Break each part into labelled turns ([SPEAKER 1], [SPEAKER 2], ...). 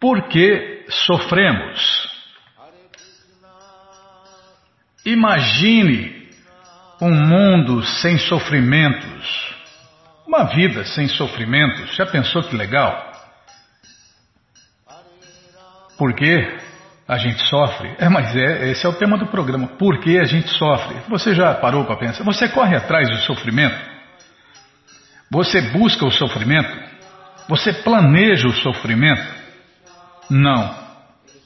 [SPEAKER 1] Por que sofremos? Imagine um mundo sem sofrimentos, uma vida sem sofrimentos. Já pensou que legal? Por que a gente sofre? É, mas é, esse é o tema do programa. Por que a gente sofre? Você já parou para pensar? Você corre atrás do sofrimento? Você busca o sofrimento? Você planeja o sofrimento? Não.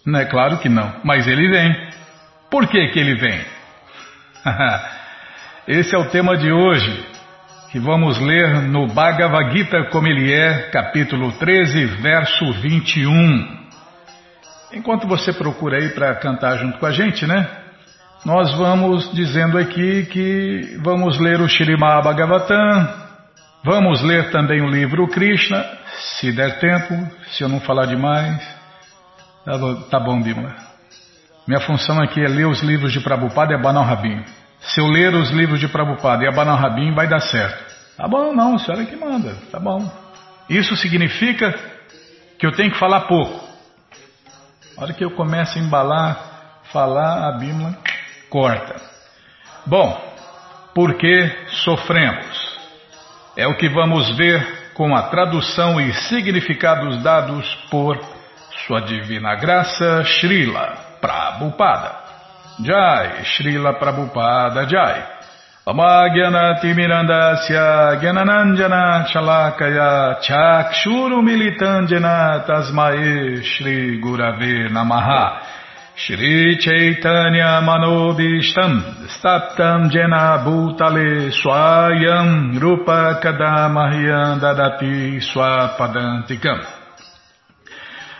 [SPEAKER 1] Não é claro que não, mas ele vem. Por que que ele vem? Esse é o tema de hoje, que vamos ler no Bhagavad Gita como ele é, capítulo 13, verso 21. Enquanto você procura aí para cantar junto com a gente, né? Nós vamos dizendo aqui que vamos ler o Srimad Bhagavatam, vamos ler também o livro Krishna, se der tempo, se eu não falar demais. Tá bom, tá bom. Minha função aqui é ler os livros de Prabhupada e abanar o rabinho. Se eu ler os livros de Prabhupada e abanar o rabinho, vai dar certo. Tá bom, não, a senhora que manda, tá bom. Isso significa que eu tenho que falar pouco. A hora que eu começo a embalar, falar, a Bíblia corta. Bom, por que sofremos? É o que vamos ver com a tradução e significados dados por Sua Divina Graça Srila Prabhupada. Jai, Srila Prabhupada Jai. Amagyanatimirandasya Gyananandjana Chalakaya Chakshurumilitanjana Tasmae Shri Gurave Namaha Shri Chaitanya Manobishtam Staptam Jena Bhutale Swayam Rupa Kadamahyam Dadati Swapadantikam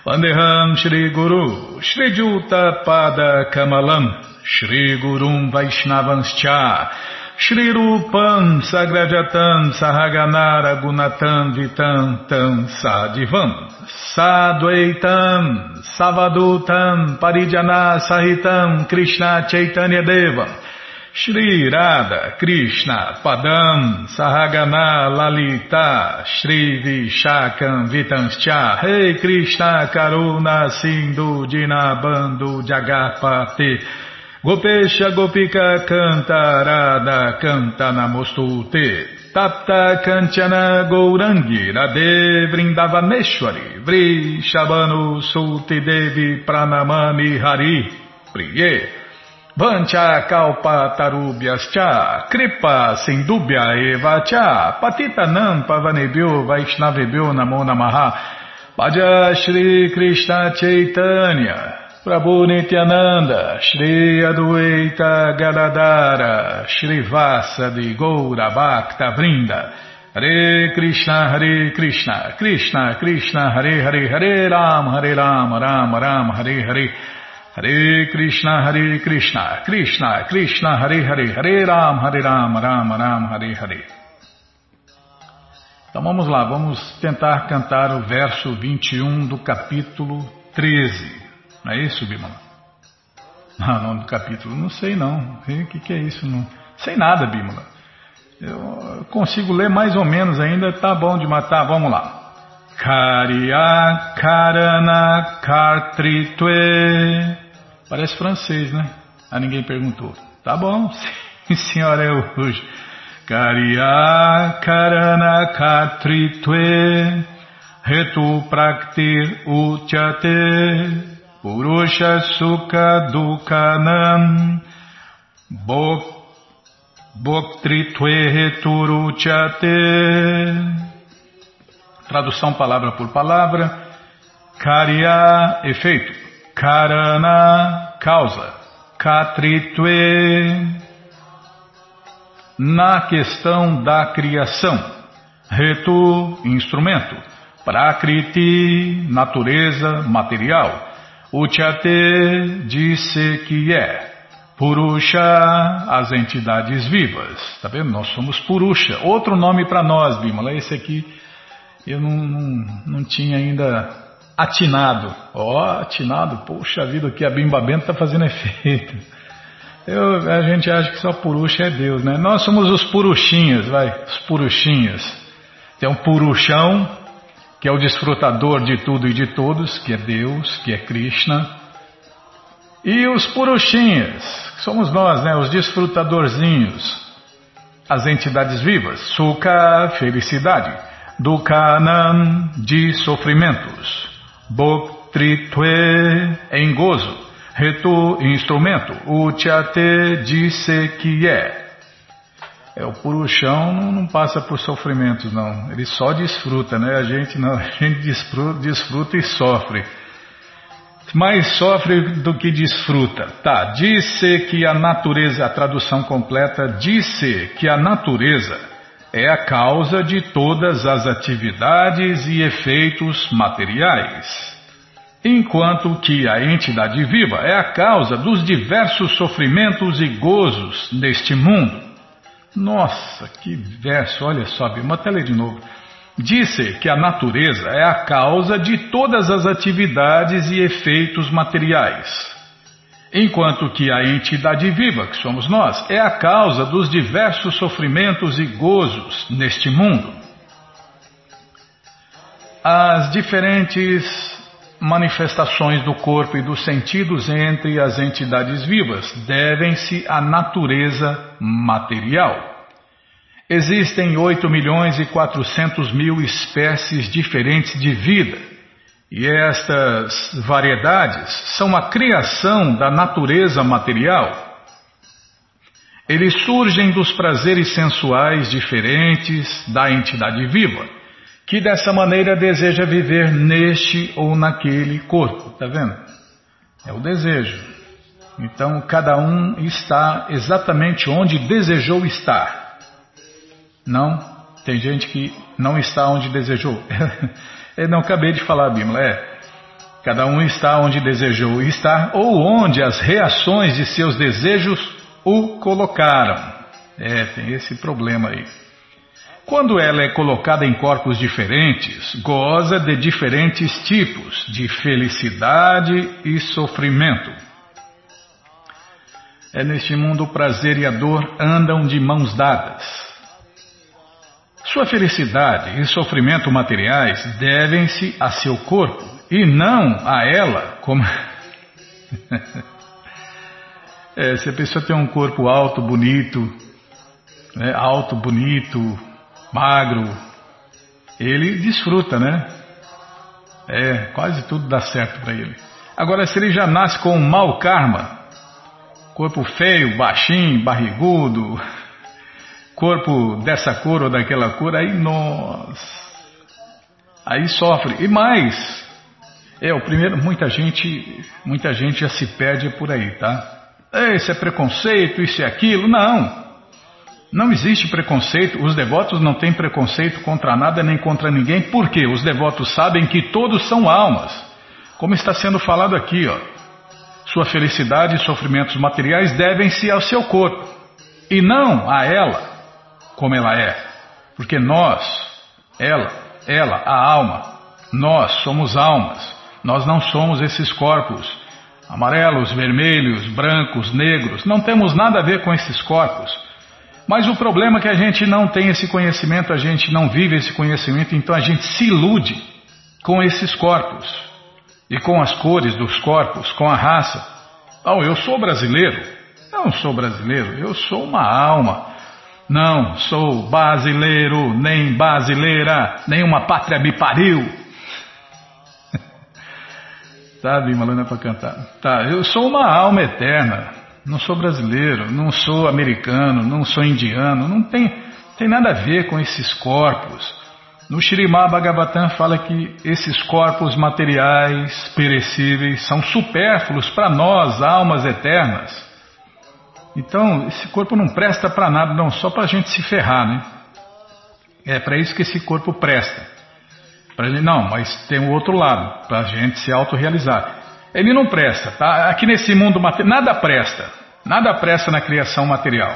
[SPEAKER 1] Vandeham Shri Guru Shri Juta Pada Kamalam Shri Gurum Vaishnavanscha Shri Rupam Sagrajatam Sahaganara Gunatam Vitam Tam Sadivam Sadvaitam Savadutam Parijana Sahitam Krishna Chaitanya Devam Shri Radha Krishna Padam Sahagana Lalita Shri Vishakam Vitanscha Rei Krishna Karuna Sindhu Dinabando Jagapati Gopesha Gopika Canta Radha Canta Namostute Tapta Kanchana Gourangi Radhe Vrindavaneshwari Vri Shabanu Sulti Devi Pranamami Hari Priye Vancha Kalpa Tarubhyascha Kripa Sindubhya Eva Cha Patita Nam Pavanebhyo Vaishnavebhyo Namo Namaha. Bhaja Shri Krishna Chaitanya Prabhu Nityananda, Shri Adueita Gadadara, Shri Vasa de Goura Bhakta Vrinda, Hare Krishna, Hare Krishna, Krishna Krishna, Hare Hare, Hare Ram, Hare Ram, Ram Ram, Hare Hare, Hare Krishna, Hare Krishna, Krishna Krishna, Hare Hare, Hare Ram, Hare Ram, Ram Ram, Hare Hare. Então vamos lá, vamos tentar cantar o verso 21 do capítulo 13. Não é isso, Bimala? Ah, nome do capítulo. Não sei não. O que, que é isso? Não sei nada, Bimala. Eu consigo ler mais ou menos ainda. Tá bom de matar. Vamos lá. Karya Karana Kartritwe. Parece francês, né? Ah, ninguém perguntou. Tá bom, senhora, é hoje. Karya Karana Kartritwe. Retu Praktir Uchate. Purusha Sukha Dukhanam Boktritve Heturuchate Tradução palavra por palavra Karya, efeito Karana, causa Katritve Na questão da criação Retu, instrumento Prakriti, natureza, material Uchate disse que é Purusha, as entidades vivas. Tá vendo? Nós somos Purusha. Outro nome para nós, Bimala. Esse aqui eu não, não, não tinha ainda atinado. Ó, oh, atinado. Poxa vida, que a Bimba Bento está fazendo efeito. Eu, a gente acha que só Purusha é Deus, né? Nós somos os Puruxinhas, vai. Os Puruxinhas. Tem um Puruxão que é o desfrutador de tudo e de todos, que é Deus, que é Krishna. E os Purushinhas, que somos nós, né, os desfrutadorzinhos, as entidades vivas. Sukha, felicidade. Dukhanam, de sofrimentos. Boktritve, em gozo. Retu, instrumento. Uchate, disse que é. É, o puruchão não, não, passa por sofrimentos, não. Ele só desfruta, né? A gente não, a gente desfruta, desfruta e sofre. Mais sofre do que desfruta. Tá, disse que a natureza, a tradução completa, disse que a natureza é a causa de todas as atividades e efeitos materiais. Enquanto que a entidade viva é a causa dos diversos sofrimentos e gozos neste mundo. Nossa, que verso, olha só, Bima, até ler de novo. Disse que a natureza é a causa de todas as atividades e efeitos materiais, enquanto que a entidade viva, que somos nós, é a causa dos diversos sofrimentos e gozos neste mundo. As diferentes manifestações do corpo e dos sentidos entre as entidades vivas devem-se à natureza material. Existem 8 milhões e 400 mil espécies diferentes de vida, e estas variedades são a criação da natureza material. Eles surgem dos prazeres sensuais diferentes da entidade viva que dessa maneira deseja viver neste ou naquele corpo, tá vendo? É o desejo. Então cada um está exatamente onde desejou estar. Não? Tem gente que não está onde desejou. Eu não acabei de falar, Bíblia. É. Cada um está onde desejou estar ou onde as reações de seus desejos o colocaram. É, tem esse problema aí. Quando ela é colocada em corpos diferentes, goza de diferentes tipos de felicidade e sofrimento. É neste mundo o prazer e a dor andam de mãos dadas. Sua felicidade e sofrimento materiais devem-se a seu corpo e não a ela, como. é, se a pessoa tem um corpo alto, bonito, né, alto, bonito, magro, ele desfruta, né? É, quase tudo dá certo para ele. Agora, se ele já nasce com um mau karma, corpo feio, baixinho, barrigudo, corpo dessa cor ou daquela cor, aí nós, aí sofre. E mais, é o primeiro, muita gente, muita gente já se perde por aí, tá? Isso é preconceito, isso é aquilo. Não. Não existe preconceito, os devotos não têm preconceito contra nada nem contra ninguém, porque os devotos sabem que todos são almas, como está sendo falado aqui, ó. Sua felicidade e sofrimentos materiais devem-se ao seu corpo, e não a ela, como ela é. Porque nós, ela, ela, a alma, nós somos almas, nós não somos esses corpos amarelos, vermelhos, brancos, negros, não temos nada a ver com esses corpos. Mas o problema é que a gente não tem esse conhecimento, a gente não vive esse conhecimento, então a gente se ilude com esses corpos e com as cores dos corpos, com a raça. Oh, eu sou brasileiro. Não sou brasileiro, eu sou uma alma. Não sou brasileiro, nem brasileira, nem uma pátria me pariu. Sabe, Malana, para cantar. Tá, eu sou uma alma eterna. Não sou brasileiro, não sou americano, não sou indiano, não tem, tem nada a ver com esses corpos. No Shirimá Bhagavatam fala que esses corpos materiais perecíveis são supérfluos para nós, almas eternas. Então, esse corpo não presta para nada, não, só para a gente se ferrar, né? É para isso que esse corpo presta. Pra gente, não, mas tem o outro lado, para a gente se autorrealizar. Ele não presta, tá? Aqui nesse mundo nada presta, nada presta na criação material.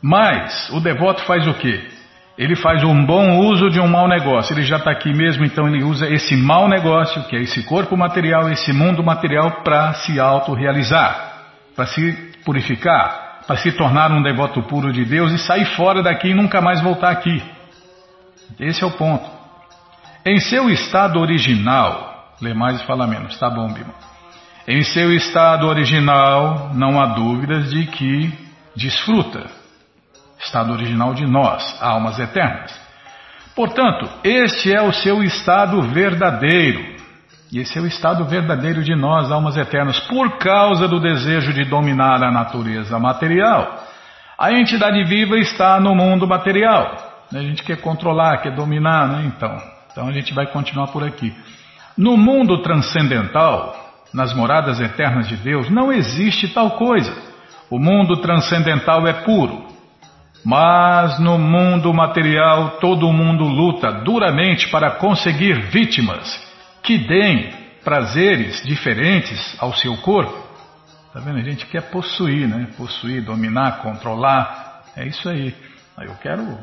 [SPEAKER 1] Mas o devoto faz o quê? Ele faz um bom uso de um mau negócio. Ele já está aqui mesmo, então ele usa esse mau negócio, que é esse corpo material, esse mundo material, para se autorrealizar, para se purificar, para se tornar um devoto puro de Deus e sair fora daqui e nunca mais voltar aqui. Esse é o ponto. Em seu estado original, lê mais e fala menos, tá bom, Bima? Em seu estado original, não há dúvidas de que desfruta. Estado original de nós, almas eternas. Portanto, este é o seu estado verdadeiro. E esse é o estado verdadeiro de nós, almas eternas, por causa do desejo de dominar a natureza material. A entidade viva está no mundo material. A gente quer controlar, quer dominar, né? Então, então a gente vai continuar por aqui. No mundo transcendental, nas moradas eternas de Deus, não existe tal coisa. O mundo transcendental é puro. Mas no mundo material, todo mundo luta duramente para conseguir vítimas que deem prazeres diferentes ao seu corpo. Tá vendo? A gente quer possuir, né? Possuir, dominar, controlar. É isso aí. Aí eu quero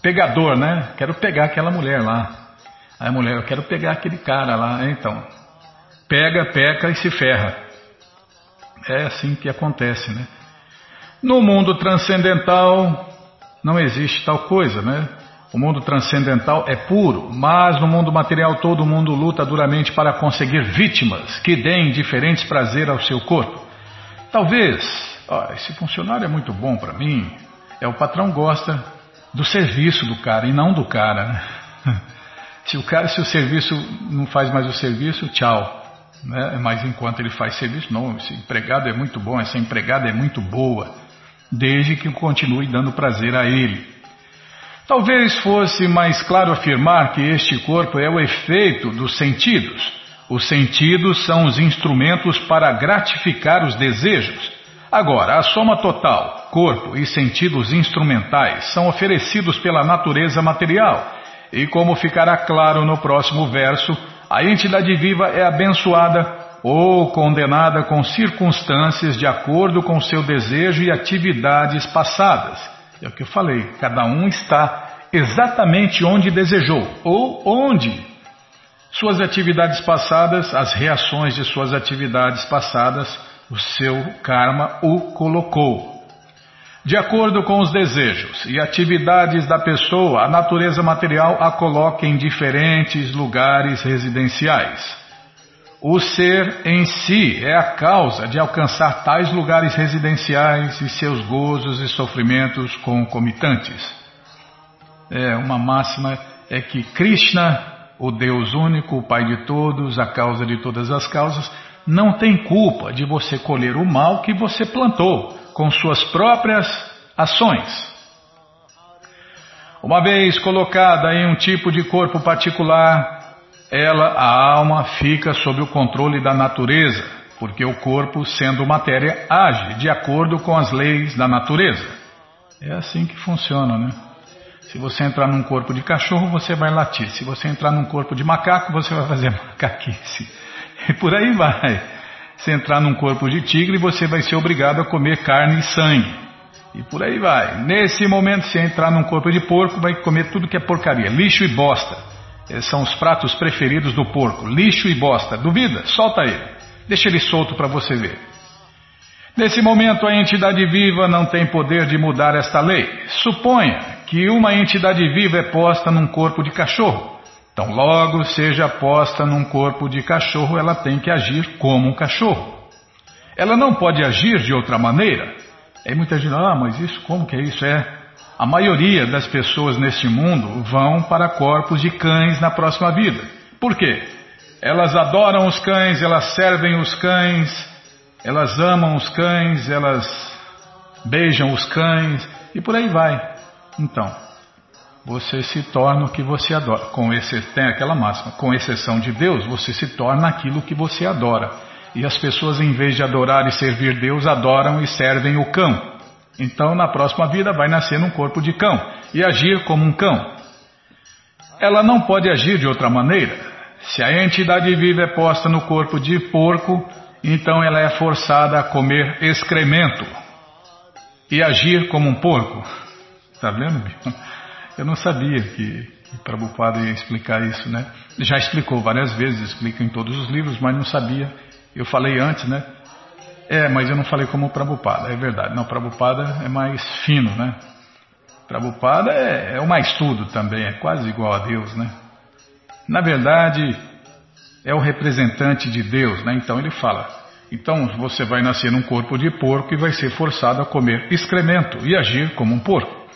[SPEAKER 1] pegador, né? Quero pegar aquela mulher lá. Aí a mulher, eu quero pegar aquele cara lá. Então, pega, peca e se ferra. É assim que acontece, né? No mundo transcendental não existe tal coisa, né? O mundo transcendental é puro, mas no mundo material todo mundo luta duramente para conseguir vítimas que deem diferentes prazeres ao seu corpo. Talvez, ó, esse funcionário é muito bom para mim, é o patrão gosta do serviço do cara e não do cara. Né? Se o cara, se o serviço não faz mais o serviço, tchau. Né? Mas enquanto ele faz serviço, não, esse empregado é muito bom, essa empregada é muito boa, desde que continue dando prazer a ele. Talvez fosse mais claro afirmar que este corpo é o efeito dos sentidos. Os sentidos são os instrumentos para gratificar os desejos. Agora, a soma total, corpo e sentidos instrumentais, são oferecidos pela natureza material. E como ficará claro no próximo verso, a entidade viva é abençoada ou condenada com circunstâncias de acordo com seu desejo e atividades passadas. É o que eu falei, cada um está exatamente onde desejou ou onde suas atividades passadas, as reações de suas atividades passadas, o seu karma o colocou. De acordo com os desejos e atividades da pessoa, a natureza material a coloca em diferentes lugares residenciais. O ser em si é a causa de alcançar tais lugares residenciais e seus gozos e sofrimentos concomitantes. É, uma máxima é que Krishna, o Deus único, o Pai de todos, a causa de todas as causas, não tem culpa de você colher o mal que você plantou com suas próprias ações. Uma vez colocada em um tipo de corpo particular, ela, a alma, fica sob o controle da natureza, porque o corpo, sendo matéria, age de acordo com as leis da natureza. É assim que funciona, né? Se você entrar num corpo de cachorro, você vai latir. Se você entrar num corpo de macaco, você vai fazer macaquice. E por aí vai. Se entrar num corpo de tigre, você vai ser obrigado a comer carne e sangue. E por aí vai. Nesse momento, se entrar num corpo de porco, vai comer tudo que é porcaria, lixo e bosta. Esses são os pratos preferidos do porco, lixo e bosta. Duvida? Solta ele. Deixa ele solto para você ver. Nesse momento, a entidade viva não tem poder de mudar esta lei. Suponha que uma entidade viva é posta num corpo de cachorro. Então, logo seja posta num corpo de cachorro, ela tem que agir como um cachorro. Ela não pode agir de outra maneira. Aí muita gente, ah, mas isso, como que é isso? É, a maioria das pessoas neste mundo vão para corpos de cães na próxima vida. Por quê? Elas adoram os cães, elas servem os cães, elas amam os cães, elas beijam os cães e por aí vai. Então, você se torna o que você adora. Com esse, tem aquela máxima, com exceção de Deus, você se torna aquilo que você adora. E as pessoas, em vez de adorar e servir Deus, adoram e servem o cão. Então, na próxima vida, vai nascer num corpo de cão e agir como um cão. Ela não pode agir de outra maneira. Se a entidade viva é posta no corpo de porco, então ela é forçada a comer excremento e agir como um porco. Está vendo? Eu não sabia que, que Prabhupada ia explicar isso, né? Já explicou várias vezes, explica em todos os livros, mas não sabia. Eu falei antes, né? É, mas eu não falei como Prabhupada, é verdade. Não, Prabhupada é mais fino, né? Prabhupada é, é o mais tudo também, é quase igual a Deus, né? na verdade, é o representante de Deus, né? Então ele fala: então você vai nascer num corpo de porco e vai ser forçado a comer excremento e agir como um porco.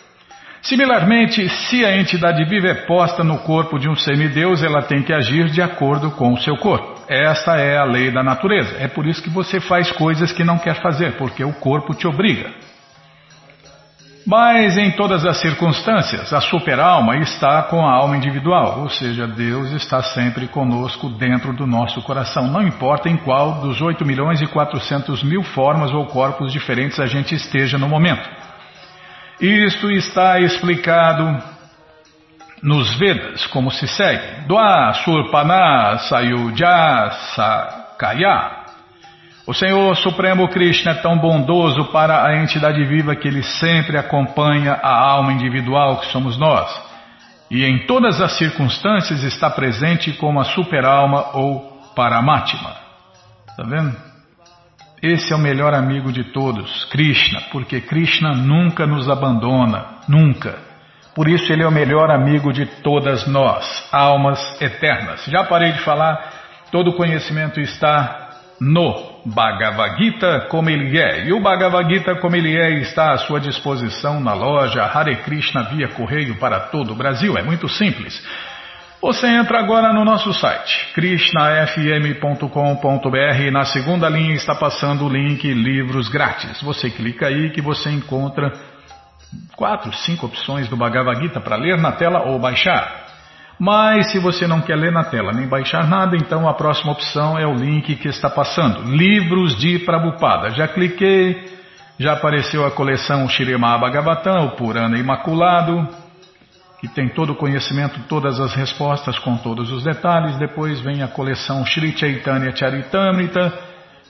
[SPEAKER 1] Similarmente, se a entidade viva é posta no corpo de um semideus, ela tem que agir de acordo com o seu corpo. Esta é a lei da natureza. É por isso que você faz coisas que não quer fazer, porque o corpo te obriga. Mas em todas as circunstâncias, a superalma está com a alma individual, ou seja, Deus está sempre conosco dentro do nosso coração, não importa em qual dos 8 milhões e 400 mil formas ou corpos diferentes a gente esteja no momento. Isto está explicado nos Vedas, como se segue. Doa Surpana Sayuja Sakaya. O Senhor Supremo Krishna é tão bondoso para a entidade viva que ele sempre acompanha a alma individual que somos nós. E em todas as circunstâncias está presente como a superalma ou Paramatma. Está vendo? Esse é o melhor amigo de todos, Krishna, porque Krishna nunca nos abandona, nunca. Por isso ele é o melhor amigo de todas nós, almas eternas. Já parei de falar, todo conhecimento está no Bhagavad Gita como ele é. E o Bhagavad Gita como ele é está à sua disposição na loja Hare Krishna via correio para todo o Brasil. É muito simples. Você entra agora no nosso site, krishnafm.com.br e na segunda linha está passando o link Livros Grátis. Você clica aí que você encontra quatro, cinco opções do Bhagavad Gita para ler na tela ou baixar. Mas se você não quer ler na tela nem baixar nada, então a próxima opção é o link que está passando, Livros de Prabhupada. Já cliquei, já apareceu a coleção Shirema Bhagavatam, o Purana Imaculado, que tem todo o conhecimento, todas as respostas com todos os detalhes. Depois vem a coleção Sri Chaitanya Charitamrita,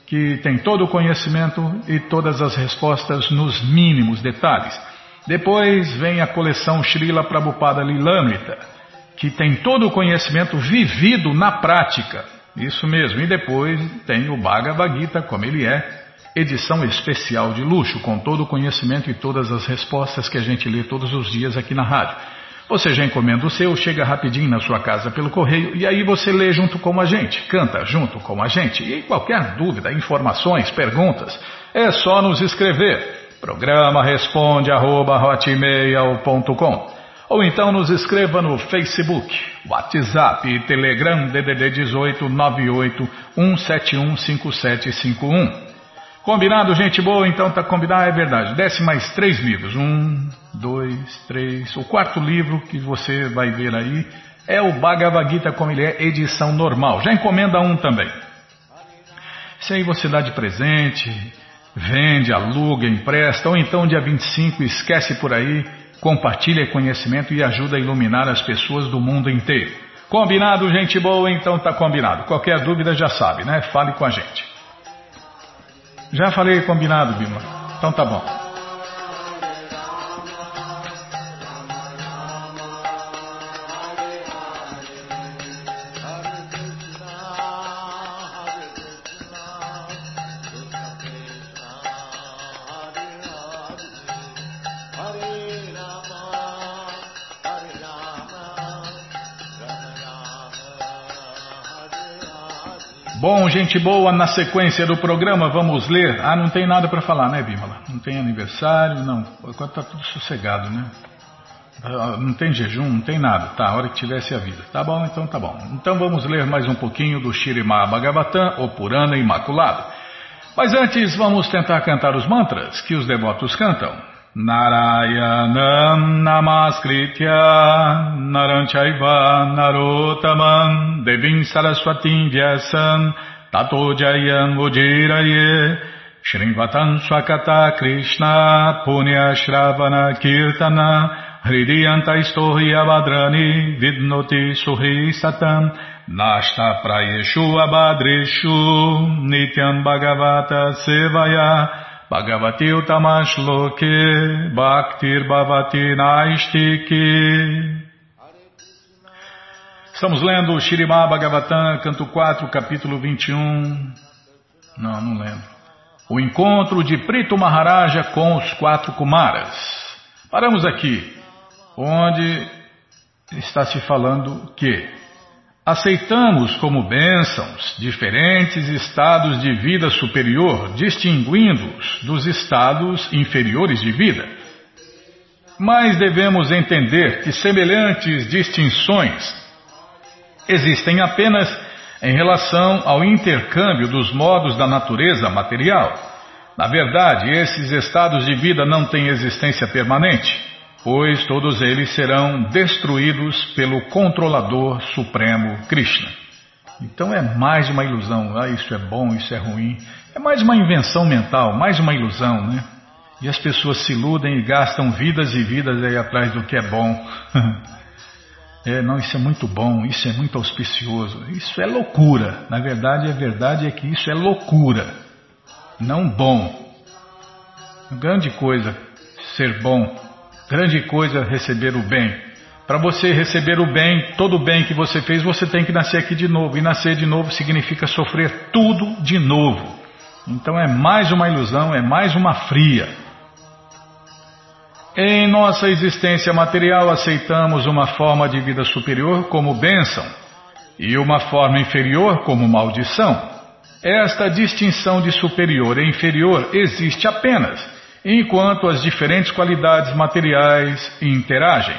[SPEAKER 1] que tem todo o conhecimento e todas as respostas nos mínimos detalhes. Depois vem a coleção Srila Prabhupada Lilamrita, que tem todo o conhecimento vivido na prática. Isso mesmo. E depois tem o Bhagavad Gita, como ele é, edição especial de luxo, com todo o conhecimento e todas as respostas que a gente lê todos os dias aqui na rádio. Você já encomenda o seu, chega rapidinho na sua casa pelo correio e aí você lê junto com a gente, canta junto com a gente. E qualquer dúvida, informações, perguntas, é só nos escrever. Programa responde arroba, ou então nos escreva no Facebook, WhatsApp e Telegram DDD 18 98 171 5751. Combinado, gente boa? Então tá combinado, é verdade. Desce mais três livros. Um, dois, três. O quarto livro que você vai ver aí é o Bhagavad Gita como ele é, edição normal. Já encomenda um também. Se aí você dá de presente, vende, aluga, empresta, ou então dia 25 esquece por aí, compartilha conhecimento e ajuda a iluminar as pessoas do mundo inteiro. Combinado, gente boa? Então tá combinado. Qualquer dúvida já sabe, né? Fale com a gente. Já falei combinado, Bima. Então tá bom. Bom, gente boa, na sequência do programa vamos ler. Ah, não tem nada para falar, né, Bímola? Não tem aniversário, não. Agora tá tudo sossegado, né? Ah, não tem jejum, não tem nada. Tá, a hora que tivesse a vida. Tá bom, então tá bom. Então vamos ler mais um pouquinho do Shirimá Bhagavatam, o Purana Imaculado. Mas antes vamos tentar cantar os mantras que os devotos cantam. Narayanam Namaskritya Naranchaiva Narotaman Devim Saraswatim Vyasam Tato Jayam Ujiraye Shrimvatam Swakata Krishna Punya Shravana Kirtana Hridiyanta Istohi Abadrani Vidnoti Suhi Satam Nashta Prayeshu Abadreshu Nityam Bhagavata Sevaya Bhagavati Utamashloke Bhaktir Bhavati Naistiki. Estamos lendo o Bhagavatam, canto 4, capítulo 21. Não, não lembro. O encontro de Prito Maharaja com os quatro Kumaras. Paramos aqui, onde está se falando que Aceitamos como bênçãos diferentes estados de vida superior, distinguindo-os dos estados inferiores de vida. Mas devemos entender que semelhantes distinções existem apenas em relação ao intercâmbio dos modos da natureza material. Na verdade, esses estados de vida não têm existência permanente pois todos eles serão destruídos pelo controlador supremo Krishna. Então é mais uma ilusão, ah, isso é bom, isso é ruim. É mais uma invenção mental, mais uma ilusão, né? E as pessoas se iludem e gastam vidas e vidas aí atrás do que é bom. é, não, isso é muito bom, isso é muito auspicioso. Isso é loucura. Na verdade, a verdade é que isso é loucura, não bom. Grande coisa ser bom Grande coisa receber o bem. Para você receber o bem, todo o bem que você fez, você tem que nascer aqui de novo. E nascer de novo significa sofrer tudo de novo. Então é mais uma ilusão, é mais uma fria. Em nossa existência material, aceitamos uma forma de vida superior como bênção e uma forma inferior como maldição. Esta distinção de superior e inferior existe apenas enquanto as diferentes qualidades materiais interagem.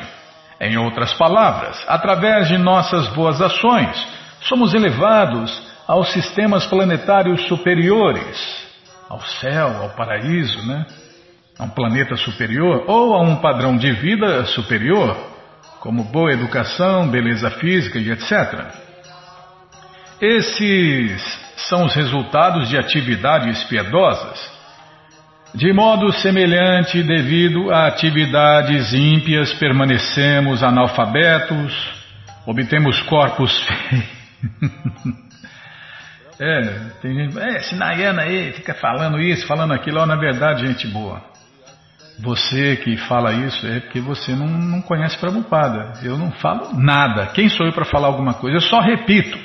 [SPEAKER 1] Em outras palavras, através de nossas boas ações, somos elevados aos sistemas planetários superiores, ao céu, ao paraíso, né? a um planeta superior ou a um padrão de vida superior, como boa educação, beleza física e etc. Esses são os resultados de atividades piedosas de modo semelhante, devido a atividades ímpias, permanecemos analfabetos, obtemos corpos é, tem gente, é, esse Nayana aí fica falando isso, falando aquilo, ó, na verdade, gente boa. Você que fala isso é porque você não, não conhece Prabhupada. Eu não falo nada. Quem sou eu para falar alguma coisa? Eu só repito.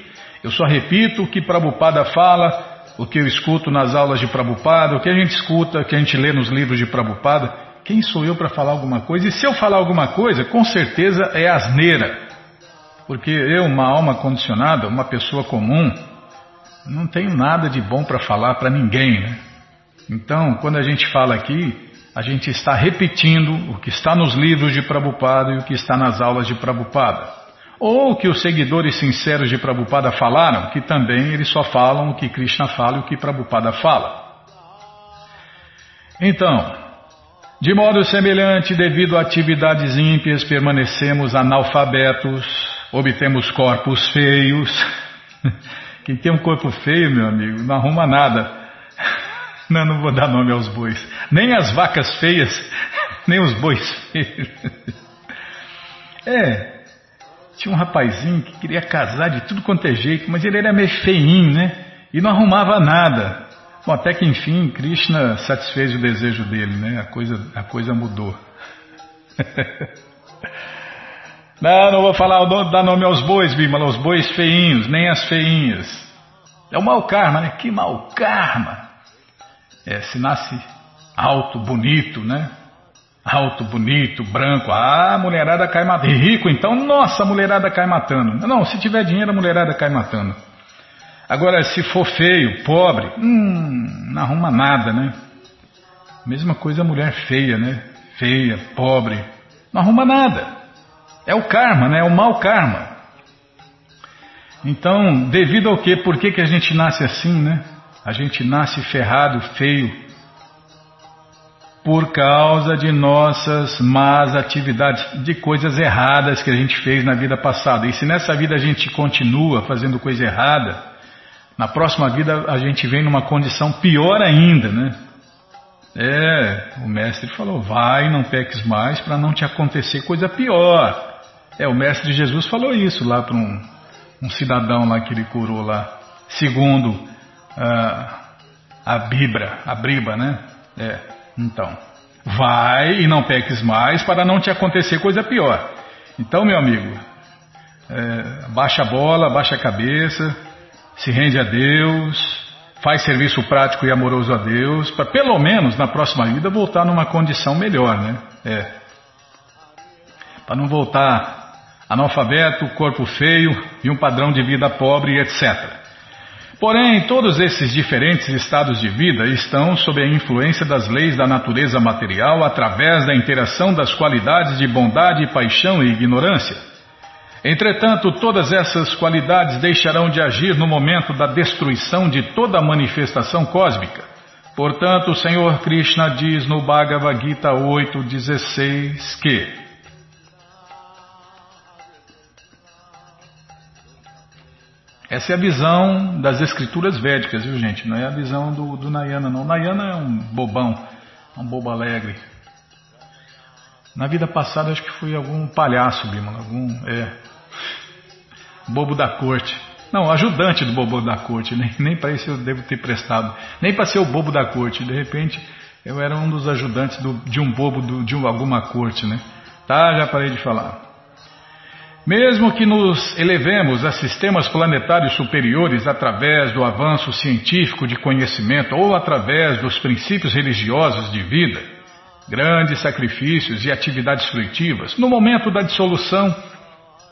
[SPEAKER 1] Eu só repito o que Prabhupada fala o que eu escuto nas aulas de Prabupada, o que a gente escuta, o que a gente lê nos livros de Prabupada. Quem sou eu para falar alguma coisa? E se eu falar alguma coisa, com certeza é asneira. Porque eu, uma alma condicionada, uma pessoa comum, não tenho nada de bom para falar para ninguém. Né? Então, quando a gente fala aqui, a gente está repetindo o que está nos livros de Prabupada e o que está nas aulas de Prabupada. Ou que os seguidores sinceros de Prabhupada falaram, que também eles só falam o que Krishna fala e o que Prabhupada fala. Então, de modo semelhante, devido a atividades ímpias, permanecemos analfabetos, obtemos corpos feios. Quem tem um corpo feio, meu amigo, não arruma nada. Não, não vou dar nome aos bois. Nem as vacas feias, nem os bois feios. É, tinha um rapazinho que queria casar de tudo quanto é jeito, mas ele era meio feinho, né? E não arrumava nada. Bom, até que enfim, Krishna satisfez o desejo dele, né? A coisa, a coisa mudou. não, não vou falar, dar nome aos bois, Bimala, os bois feinhos, nem as feinhas. É o mau karma, né? Que mau karma! É, se nasce alto, bonito, né? Alto, bonito, branco. Ah, a mulherada cai matando. Rico, então, nossa, a mulherada cai matando. Não, se tiver dinheiro, a mulherada cai matando. Agora, se for feio, pobre, hum, não arruma nada, né? Mesma coisa a mulher feia, né? Feia, pobre, não arruma nada. É o karma, né? É o mau karma. Então, devido ao quê? Por que, que a gente nasce assim, né? A gente nasce ferrado, feio, por causa de nossas más atividades, de coisas erradas que a gente fez na vida passada. E se nessa vida a gente continua fazendo coisa errada, na próxima vida a gente vem numa condição pior ainda, né? É, o mestre falou, vai, não peques mais para não te acontecer coisa pior. É, o mestre Jesus falou isso lá para um, um, cidadão lá que ele curou lá, segundo uh, a Bibra, a Briba, né? É. Então, vai e não peques mais para não te acontecer coisa pior. Então, meu amigo, é, baixa a bola, baixa a cabeça, se rende a Deus, faz serviço prático e amoroso a Deus, para pelo menos na próxima vida voltar numa condição melhor, né? É. Para não voltar analfabeto, corpo feio e um padrão de vida pobre, etc. Porém, todos esses diferentes estados de vida estão sob a influência das leis da natureza material através da interação das qualidades de bondade, paixão e ignorância. Entretanto, todas essas qualidades deixarão de agir no momento da destruição de toda a manifestação cósmica. Portanto, o Senhor Krishna diz no Bhagavad Gita 8,16 que Essa é a visão das escrituras védicas, viu gente? Não é a visão do, do Nayana, não. Nayana é um bobão, é um bobo alegre. Na vida passada acho que fui algum palhaço, Bimala, algum, é, bobo da corte. Não, ajudante do bobo da corte, nem, nem para isso eu devo ter prestado, nem para ser o bobo da corte. De repente eu era um dos ajudantes do, de um bobo do, de alguma corte, né? Tá, já parei de falar. Mesmo que nos elevemos a sistemas planetários superiores através do avanço científico de conhecimento ou através dos princípios religiosos de vida, grandes sacrifícios e atividades fruitivas, no momento da dissolução,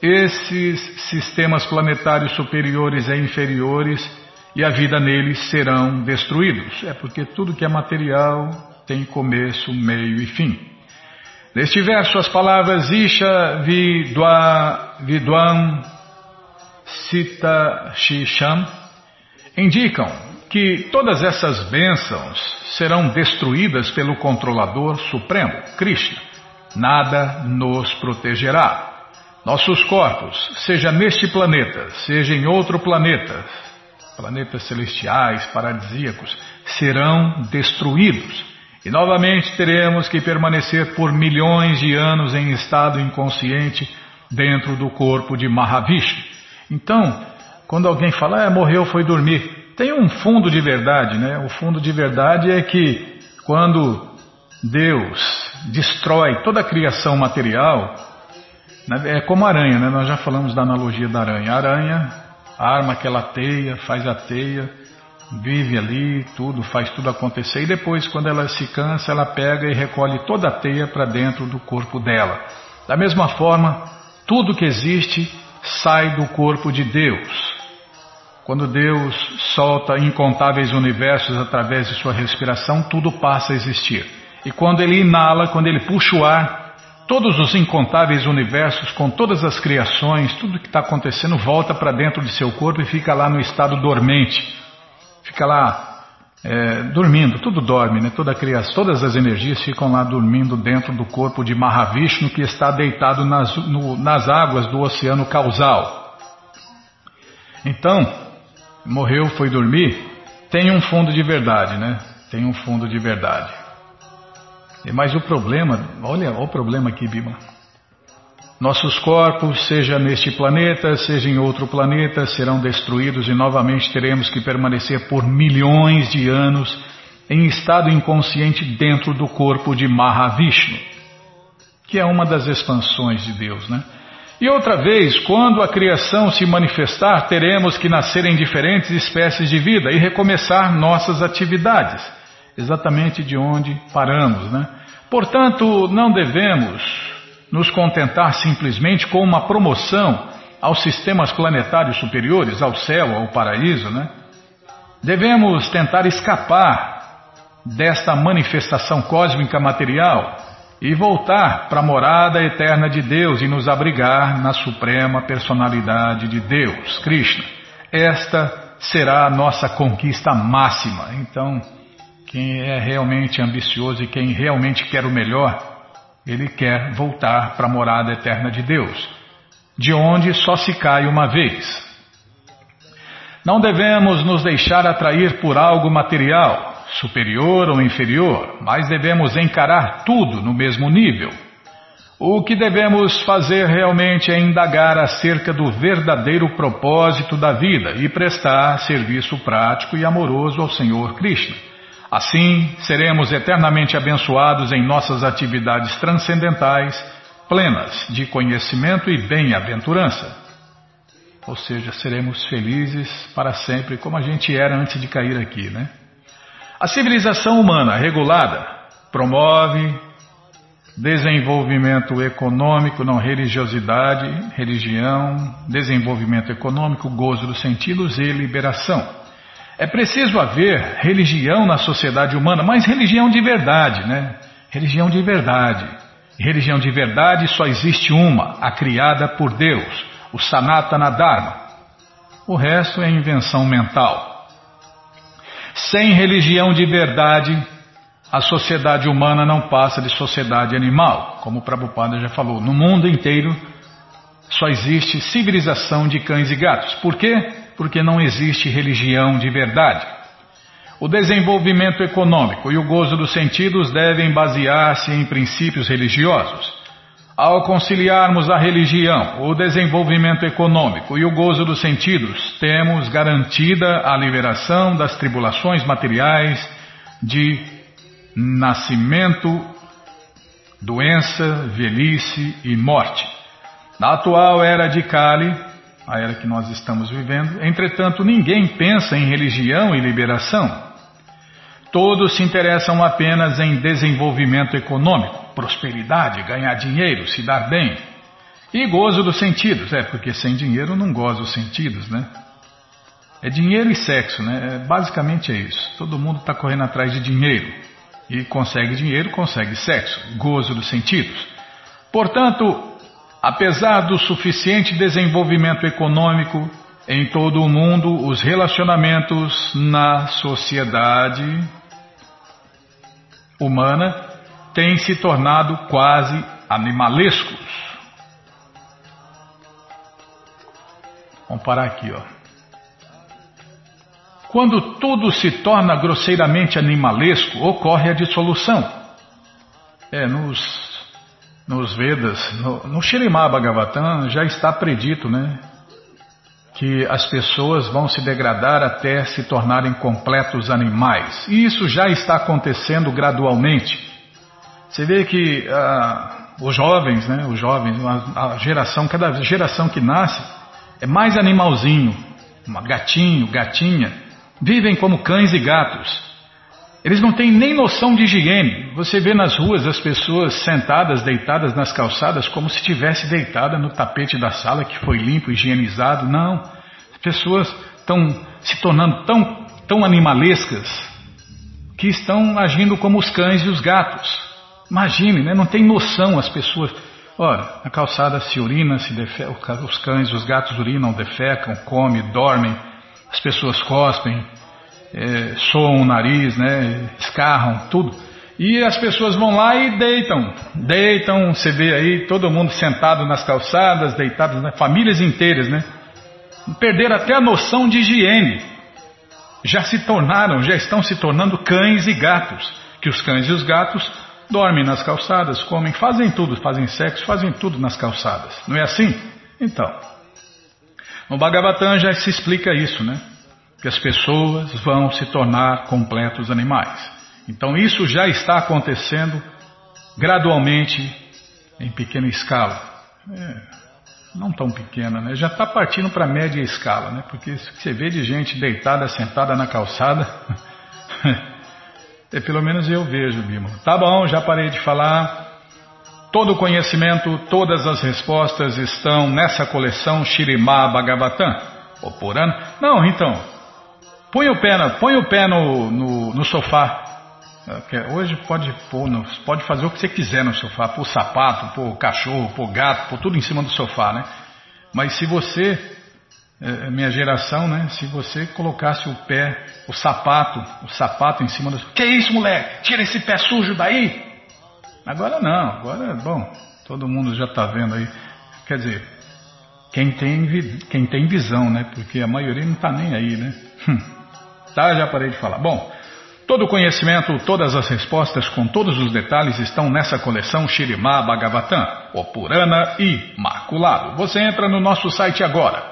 [SPEAKER 1] esses sistemas planetários superiores e inferiores e a vida neles serão destruídos. É porque tudo que é material tem começo, meio e fim. Neste verso, as palavras Isha Vidwa, Vidwan Sita Shisham indicam que todas essas bênçãos serão destruídas pelo controlador supremo, Krishna. Nada nos protegerá. Nossos corpos, seja neste planeta, seja em outro planeta, planetas celestiais, paradisíacos, serão destruídos e novamente teremos que permanecer por milhões de anos em estado inconsciente dentro do corpo de Mahavishnu. Então, quando alguém fala, ah, morreu, foi dormir, tem um fundo de verdade, né? O fundo de verdade é que quando Deus destrói toda a criação material, né, é como aranha, né? Nós já falamos da analogia da aranha. A aranha arma aquela teia, faz a teia, vive ali, tudo, faz tudo acontecer e depois, quando ela se cansa, ela pega e recolhe toda a teia para dentro do corpo dela. Da mesma forma, tudo que existe sai do corpo de Deus. Quando Deus solta incontáveis universos através de sua respiração, tudo passa a existir. E quando ele inala, quando ele puxa o ar, todos os incontáveis universos, com todas as criações, tudo que está acontecendo, volta para dentro de seu corpo e fica lá no estado dormente fica lá é, dormindo, tudo dorme, né? Toda criança, todas as energias ficam lá dormindo dentro do corpo de Mahavishnu que está deitado nas, no, nas águas do oceano causal. Então, morreu, foi dormir, tem um fundo de verdade, né? Tem um fundo de verdade. Mas o problema, olha, olha o problema aqui, Bima. Nossos corpos, seja neste planeta, seja em outro planeta, serão destruídos e novamente teremos que permanecer por milhões de anos em estado inconsciente dentro do corpo de Mahavishnu, que é uma das expansões de Deus, né? E outra vez, quando a criação se manifestar, teremos que nascer em diferentes espécies de vida e recomeçar nossas atividades, exatamente de onde paramos, né? Portanto, não devemos nos contentar simplesmente com uma promoção aos sistemas planetários superiores, ao céu, ao paraíso, né? Devemos tentar escapar desta manifestação cósmica material e voltar para a morada eterna de Deus e nos abrigar na suprema personalidade de Deus, Krishna. Esta será a nossa conquista máxima. Então, quem é realmente ambicioso e quem realmente quer o melhor, ele quer voltar para a morada eterna de Deus, de onde só se cai uma vez. Não devemos nos deixar atrair por algo material, superior ou inferior, mas devemos encarar tudo no mesmo nível. O que devemos fazer realmente é indagar acerca do verdadeiro propósito da vida e prestar serviço prático e amoroso ao Senhor Krishna. Assim, seremos eternamente abençoados em nossas atividades transcendentais, plenas de conhecimento e bem-aventurança. Ou seja, seremos felizes para sempre, como a gente era antes de cair aqui, né? A civilização humana regulada promove desenvolvimento econômico, não religiosidade, religião, desenvolvimento econômico, gozo dos sentidos e liberação. É preciso haver religião na sociedade humana, mas religião de verdade, né? Religião de verdade. Religião de verdade só existe uma, a criada por Deus, o Sanatana Dharma. O resto é invenção mental. Sem religião de verdade, a sociedade humana não passa de sociedade animal, como o Prabhupada já falou. No mundo inteiro só existe civilização de cães e gatos. Por quê? Porque não existe religião de verdade. O desenvolvimento econômico e o gozo dos sentidos devem basear-se em princípios religiosos. Ao conciliarmos a religião, o desenvolvimento econômico e o gozo dos sentidos, temos garantida a liberação das tribulações materiais de nascimento, doença, velhice e morte. Na atual era de Kali, a era que nós estamos vivendo, entretanto, ninguém pensa em religião e liberação. Todos se interessam apenas em desenvolvimento econômico, prosperidade, ganhar dinheiro, se dar bem. E gozo dos sentidos, é, porque sem dinheiro não goza os sentidos, né? É dinheiro e sexo, né? É, basicamente é isso. Todo mundo está correndo atrás de dinheiro. E consegue dinheiro, consegue sexo, gozo dos sentidos. Portanto, apesar do suficiente desenvolvimento econômico em todo o mundo, os relacionamentos na sociedade humana têm se tornado quase animalescos. Vamos parar aqui, ó. Quando tudo se torna grosseiramente animalesco, ocorre a dissolução. É, nos, nos Vedas, no, no Bhagavatam já está predito, né? Que as pessoas vão se degradar até se tornarem completos animais. E isso já está acontecendo gradualmente. Você vê que ah, os jovens, né? Os jovens, a, a geração, cada geração que nasce é mais animalzinho, gatinho, gatinha Vivem como cães e gatos. Eles não têm nem noção de higiene. Você vê nas ruas as pessoas sentadas, deitadas nas calçadas, como se estivesse deitada no tapete da sala que foi limpo, higienizado. Não. As pessoas estão se tornando tão, tão animalescas que estão agindo como os cães e os gatos. Imagine, né? não tem noção as pessoas. Ora, na calçada se urina, se defeca, os cães, os gatos urinam, defecam, comem, dormem as pessoas cospem, é, soam o nariz, né, escarram, tudo. E as pessoas vão lá e deitam. Deitam, você vê aí todo mundo sentado nas calçadas, deitados, né, famílias inteiras, né? Perderam até a noção de higiene. Já se tornaram, já estão se tornando cães e gatos. Que os cães e os gatos dormem nas calçadas, comem, fazem tudo, fazem sexo, fazem tudo nas calçadas. Não é assim? Então, no Bhagavatam já se explica isso, né? Que as pessoas vão se tornar completos animais. Então isso já está acontecendo gradualmente em pequena escala. É, não tão pequena, né? Já está partindo para média escala, né? Porque você vê de gente deitada, sentada na calçada. é pelo menos eu vejo, Bima. Tá bom, já parei de falar. Todo o conhecimento, todas as respostas estão nessa coleção Shirimá Bhagavatam, o Purana. Não, então, põe o pé, põe o pé no, no, no sofá. Hoje pode pôr, pode fazer o que você quiser no sofá, pôr sapato, pôr cachorro, pôr gato, pôr tudo em cima do sofá, né? Mas se você, é, é minha geração, né? Se você colocasse o pé, o sapato, o sapato em cima do Que isso, moleque? Tira esse pé sujo daí! Agora não, agora, bom, todo mundo já está vendo aí. Quer dizer, quem tem, quem tem visão, né? Porque a maioria não está nem aí, né? Hum. Tá, já parei de falar. Bom, todo o conhecimento, todas as respostas com todos os detalhes estão nessa coleção Shirimá Bhagavatam, o Purana Imaculado. Você entra no nosso site agora,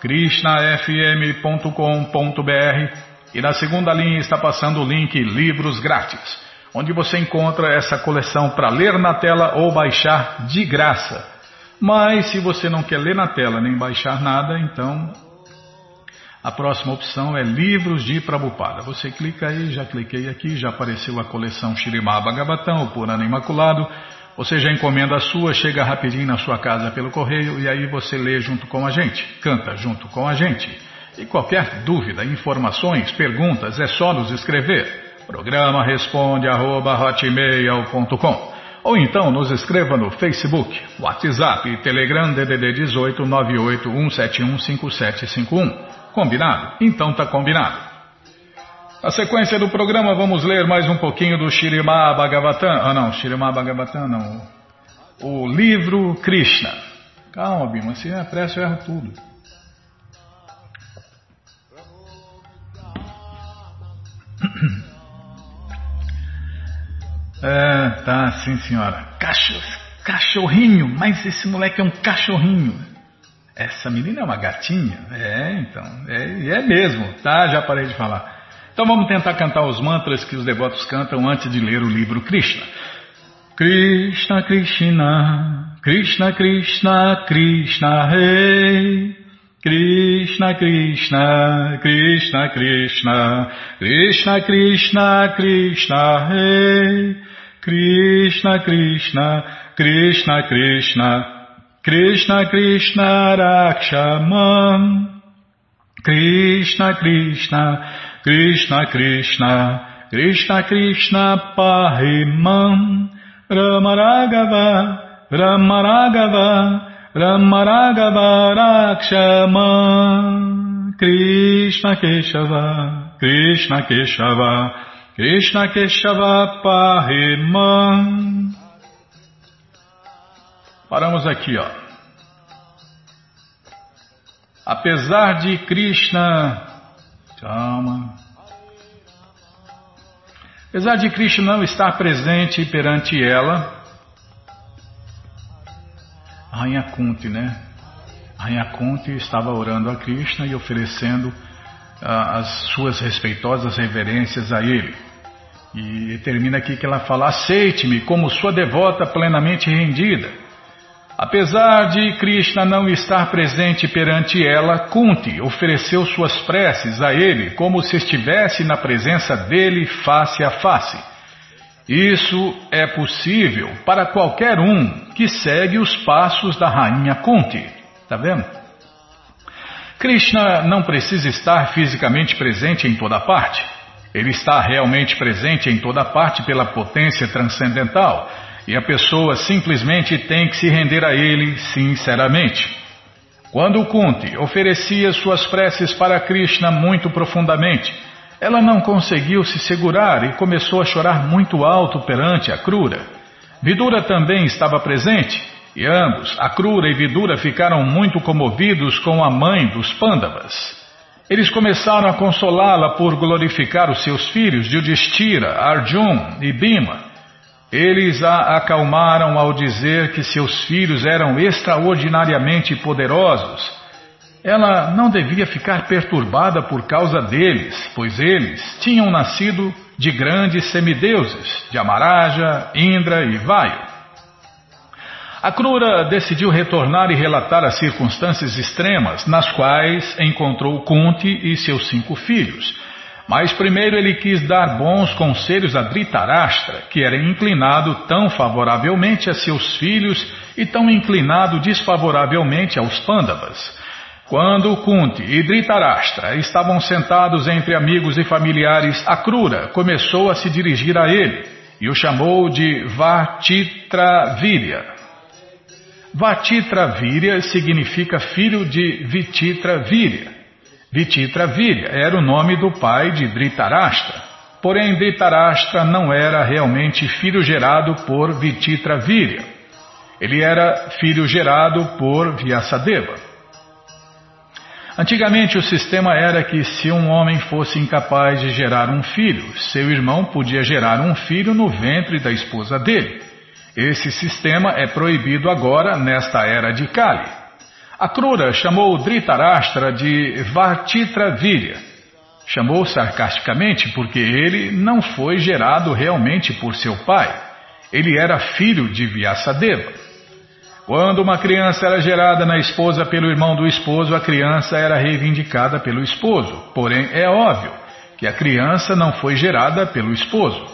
[SPEAKER 1] krishnafm.com.br e na segunda linha está passando o link Livros Grátis onde você encontra essa coleção para ler na tela ou baixar de graça. Mas se você não quer ler na tela nem baixar nada, então a próxima opção é Livros de Prabhupada. Você clica aí, já cliquei aqui, já apareceu a coleção Shirimá Bhagavatam, o Purana Imaculado, Você já encomenda a sua, chega rapidinho na sua casa pelo correio e aí você lê junto com a gente, canta junto com a gente. E qualquer dúvida, informações, perguntas, é só nos escrever. Programa responde arroba, ou então nos escreva no Facebook, WhatsApp e Telegram DDD 18 981715751. Combinado? Então tá combinado. Na sequência do programa vamos ler mais um pouquinho do Shirimá Bhagavatam. Ah não, Shirimá Bhagavatam não. O livro Krishna. Calma, Bima, se é pressa eu erro tudo. É, tá, sim senhora. cachorrinho, mas esse moleque é um cachorrinho. Essa menina é uma gatinha? É, então, é, é mesmo, tá? Já parei de falar. Então vamos tentar cantar os mantras que os devotos cantam antes de ler o livro Krishna. Krishna, Krishna, Krishna, Krishna, Krishna, Rei. Krishna Krishna Krishna Krishna Krishna Krishna Krishna Rei Krishna Krishna Krishna Krishna Krishna Krishna Rakshamam. Krishna Krishna Krishna Krishna. Krishna Krishna Pahimam. Ramaragava Ramaragava Ramaragava Krishna Keshava Krishna Keshava. Krishna Keshava Pahimam Paramos aqui, ó. Apesar de Krishna. Calma. Apesar de Krishna não estar presente perante ela, Rainha Kunti, né? Rainha Kunti estava orando a Krishna e oferecendo uh, as suas respeitosas reverências a ele. E termina aqui que ela fala: Aceite-me como sua devota plenamente rendida. Apesar de Krishna não estar presente perante ela, Kunti ofereceu suas preces a ele como se estivesse na presença dele face a face. Isso é possível para qualquer um que segue os passos da rainha Kunti. Está vendo? Krishna não precisa estar fisicamente presente em toda parte. Ele está realmente presente em toda parte pela potência transcendental e a pessoa simplesmente tem que se render a ele sinceramente. Quando Kunti oferecia suas preces para Krishna muito profundamente, ela não conseguiu se segurar e começou a chorar muito alto perante a Crura. Vidura também estava presente e ambos, a Crura e Vidura, ficaram muito comovidos com a mãe dos Pandavas. Eles começaram a consolá-la por glorificar os seus filhos, Yudhishthira, Arjun e Bhima. Eles a acalmaram ao dizer que seus filhos eram extraordinariamente poderosos ela não devia ficar perturbada por causa deles, pois eles tinham nascido de grandes semideuses, de Amaraja, Indra e Vaio. A Krura decidiu retornar e relatar as circunstâncias extremas nas quais encontrou Kunti e seus cinco filhos. Mas primeiro ele quis dar bons conselhos a Dhritarashtra, que era inclinado tão favoravelmente a seus filhos e tão inclinado desfavoravelmente aos Pandavas. Quando Kunti e Dhritarashtra estavam sentados entre amigos e familiares, Akrura começou a se dirigir a ele e o chamou de Vatitravirya. Vatitravirya significa filho de Vititravirya. Vititravirya era o nome do pai de Dhritarashtra. Porém, Dhritarashtra não era realmente filho gerado por Vititravirya. Ele era filho gerado por Vyasadeva. Antigamente o sistema era que se um homem fosse incapaz de gerar um filho, seu irmão podia gerar um filho no ventre da esposa dele. Esse sistema é proibido agora nesta era de Kali. A Krura chamou Dhritarashtra de Vartitravirya. Chamou sarcasticamente porque ele não foi gerado realmente por seu pai. Ele era filho de Vyasadeva. Quando uma criança era gerada na esposa pelo irmão do esposo, a criança era reivindicada pelo esposo. Porém, é óbvio que a criança não foi gerada pelo esposo.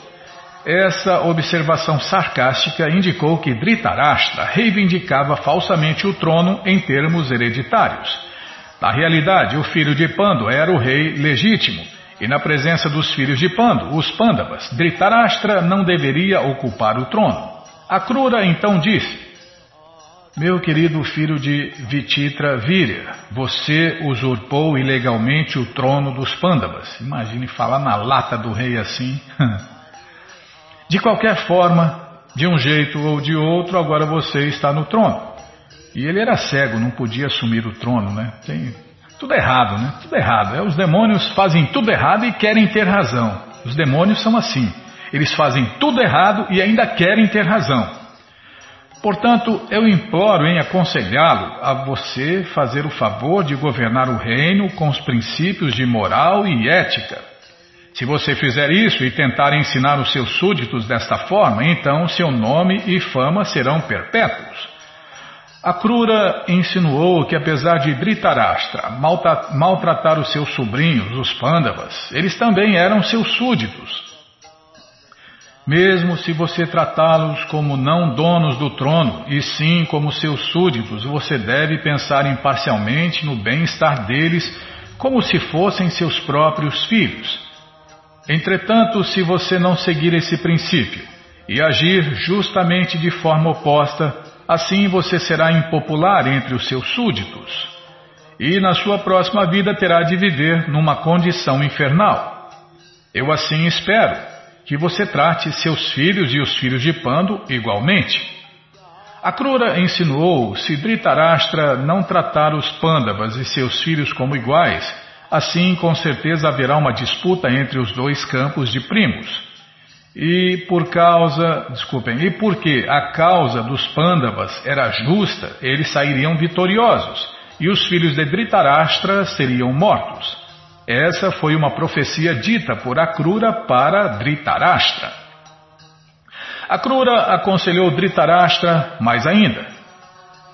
[SPEAKER 1] Essa observação sarcástica indicou que Dhritarashtra reivindicava falsamente o trono em termos hereditários. Na realidade, o filho de Pando era o rei legítimo, e na presença dos filhos de Pando, os Pandavas, Dhritarashtra não deveria ocupar o trono. A Krura então disse: Meu querido filho de Vititra Virya, você usurpou ilegalmente o trono dos Pandavas. Imagine falar na lata do rei assim. De qualquer forma, de um jeito ou de outro, agora você está no trono. E ele era cego, não podia assumir o trono, né? Tem tudo errado, né? Tudo errado. É, os demônios fazem tudo errado e querem ter razão. Os demônios são assim. Eles fazem tudo errado e ainda querem ter razão. Portanto, eu imploro em aconselhá-lo a você fazer o favor de governar o reino com os princípios de moral e ética. Se você fizer isso e tentar ensinar os seus súditos desta forma, então seu nome e fama serão perpétuos. A Krura insinuou que apesar de Dhritarashtra maltratar os seus sobrinhos, os Pandavas, eles também eram seus súditos. Mesmo se você tratá-los como não donos do trono, e sim como seus súditos, você deve pensar imparcialmente no bem-estar deles como se fossem seus próprios filhos. Entretanto, se você não seguir esse princípio e agir justamente de forma oposta, assim você será impopular entre os seus súditos. E na sua próxima vida terá de viver numa condição infernal. Eu assim espero que você trate seus filhos e os filhos de Pando igualmente. A Krura insinuou se Dhritarashtra não tratar os Pandavas e seus filhos como iguais, assim com certeza haverá uma disputa entre os dois campos de primos. E por causa, desculpem, e porque a causa dos Pandavas era justa, eles sairiam vitoriosos, e os filhos de Dhritarashtra seriam mortos. Essa foi uma profecia dita por Akrura para Dhritarashtra. Akrura aconselhou Dhritarashtra mais ainda.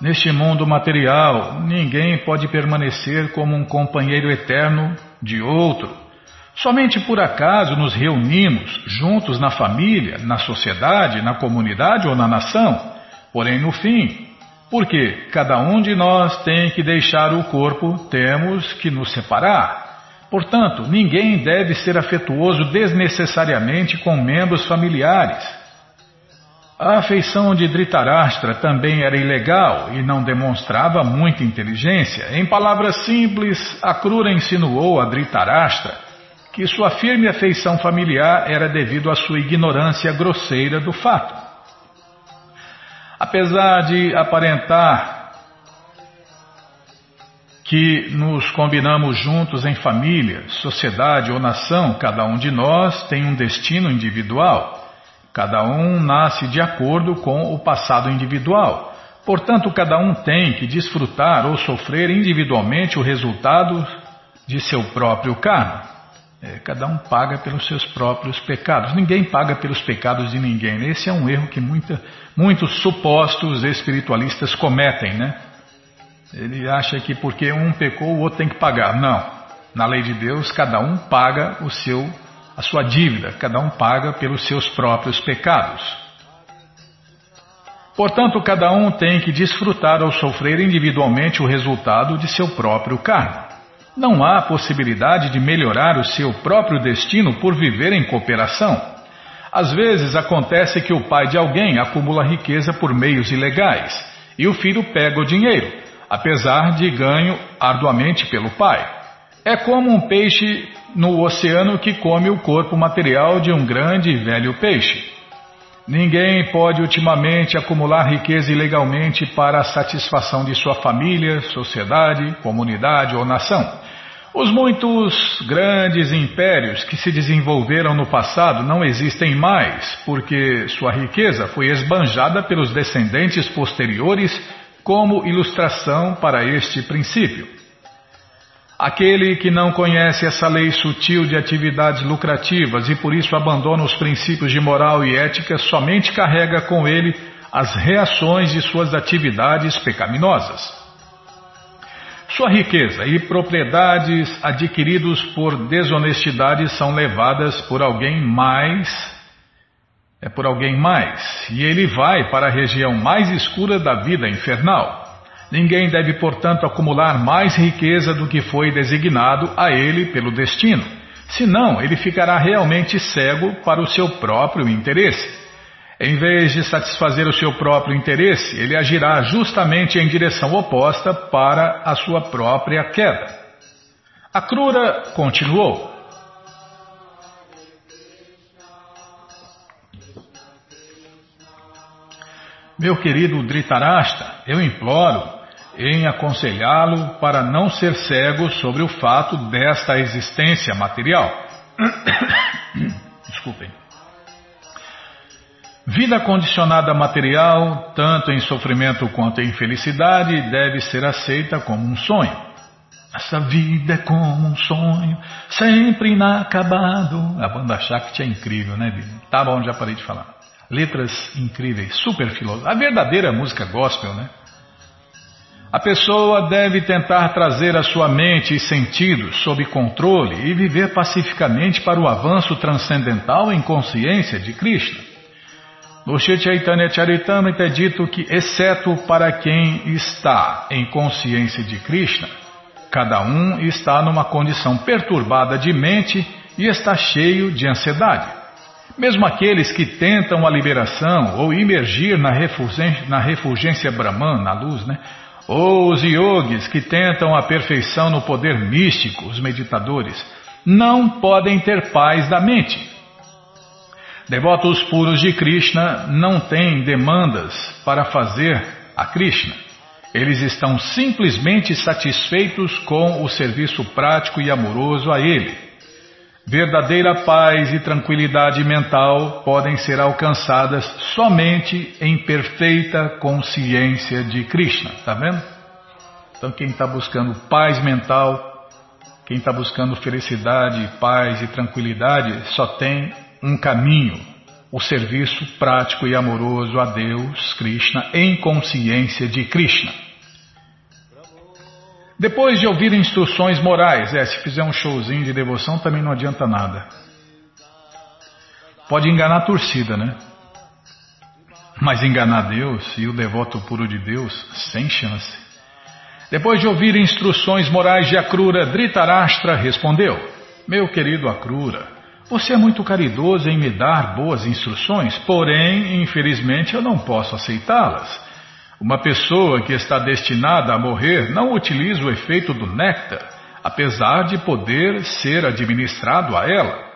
[SPEAKER 1] Neste mundo material, ninguém pode permanecer como um companheiro eterno de outro. Somente por acaso nos reunimos juntos na família, na sociedade, na comunidade ou na nação. Porém, no fim, porque cada um de nós tem que deixar o corpo, temos que nos separar. Portanto, ninguém deve ser afetuoso desnecessariamente com membros familiares. A afeição de Dhritarashtra também era ilegal e não demonstrava muita inteligência. Em palavras simples, a Krura insinuou a Dhritarashtra que sua firme afeição familiar era devido à sua ignorância grosseira do fato. Apesar de aparentar que nos combinamos juntos em família, sociedade ou nação, cada um de nós tem um destino individual. Cada um nasce de acordo com o passado individual. Portanto, cada um tem que desfrutar ou sofrer individualmente o resultado de seu próprio karma. É, cada um paga pelos seus próprios pecados. Ninguém paga pelos pecados de ninguém. Esse é um erro que muita, muitos supostos espiritualistas cometem, né? Ele acha que porque um pecou, o outro tem que pagar. Não. Na lei de Deus, cada um paga o seu, a sua dívida, cada um paga pelos seus próprios pecados. Portanto, cada um tem que desfrutar ou sofrer individualmente o resultado de seu próprio karma. Não há possibilidade de melhorar o seu próprio destino por viver em cooperação. Às vezes acontece que o pai de alguém acumula riqueza por meios ilegais e o filho pega o dinheiro apesar de ganho arduamente pelo pai. É como um peixe no oceano que come o corpo material de um grande e velho peixe. Ninguém pode ultimamente acumular riqueza ilegalmente para a satisfação de sua família, sociedade, comunidade ou nação. Os muitos grandes impérios que se desenvolveram no passado não existem mais, porque sua riqueza foi esbanjada pelos descendentes posteriores como ilustração para este princípio. Aquele que não conhece essa lei sutil de atividades lucrativas e por isso abandona os princípios de moral e ética somente carrega com ele as reações de suas atividades pecaminosas. Sua riqueza e propriedades adquiridos por desonestidade são levadas por alguém mais é por alguém mais, e ele vai para a região mais escura da vida infernal. Ninguém deve, portanto, acumular mais riqueza do que foi designado a ele pelo destino, senão ele ficará realmente cego para o seu próprio interesse. Em vez de satisfazer o seu próprio interesse, ele agirá justamente em direção oposta para a sua própria queda. A Crura continuou. Meu querido Dhritarashtra, eu imploro em aconselhá-lo para não ser cego sobre o fato desta existência material. Desculpem. Vida condicionada material, tanto em sofrimento quanto em felicidade, deve ser aceita como um sonho. Essa vida é como um sonho, sempre inacabado. A banda Shakti é incrível, né? Tá bom, já parei de falar. Letras incríveis, super filosóficas. A verdadeira música gospel, né? A pessoa deve tentar trazer a sua mente e sentidos sob controle e viver pacificamente para o avanço transcendental em consciência de Krishna. No Chaitanya Charitamrita é dito que, exceto para quem está em consciência de Krishna, cada um está numa condição perturbada de mente e está cheio de ansiedade. Mesmo aqueles que tentam a liberação ou imergir na refulgência, na refulgência Brahman, na luz, né? Ou os yogis que tentam a perfeição no poder místico, os meditadores, não podem ter paz da mente. Devotos puros de Krishna não têm demandas para fazer a Krishna. Eles estão simplesmente satisfeitos com o serviço prático e amoroso a Ele. Verdadeira paz e tranquilidade mental podem ser alcançadas somente em perfeita consciência de Krishna, tá vendo? Então quem está buscando paz mental, quem está buscando felicidade, paz e tranquilidade, só tem um caminho, o serviço prático e amoroso a Deus, Krishna, em consciência de Krishna. Depois de ouvir instruções morais, é, se fizer um showzinho de devoção também não adianta nada. Pode enganar a torcida, né? Mas enganar Deus e o devoto puro de Deus, sem chance. Depois de ouvir instruções morais de Akrura, Dhritarashtra respondeu: Meu querido Akrura, você é muito caridoso em me dar boas instruções, porém, infelizmente, eu não posso aceitá-las. Uma pessoa que está destinada a morrer não utiliza o efeito do néctar, apesar de poder ser administrado a ela.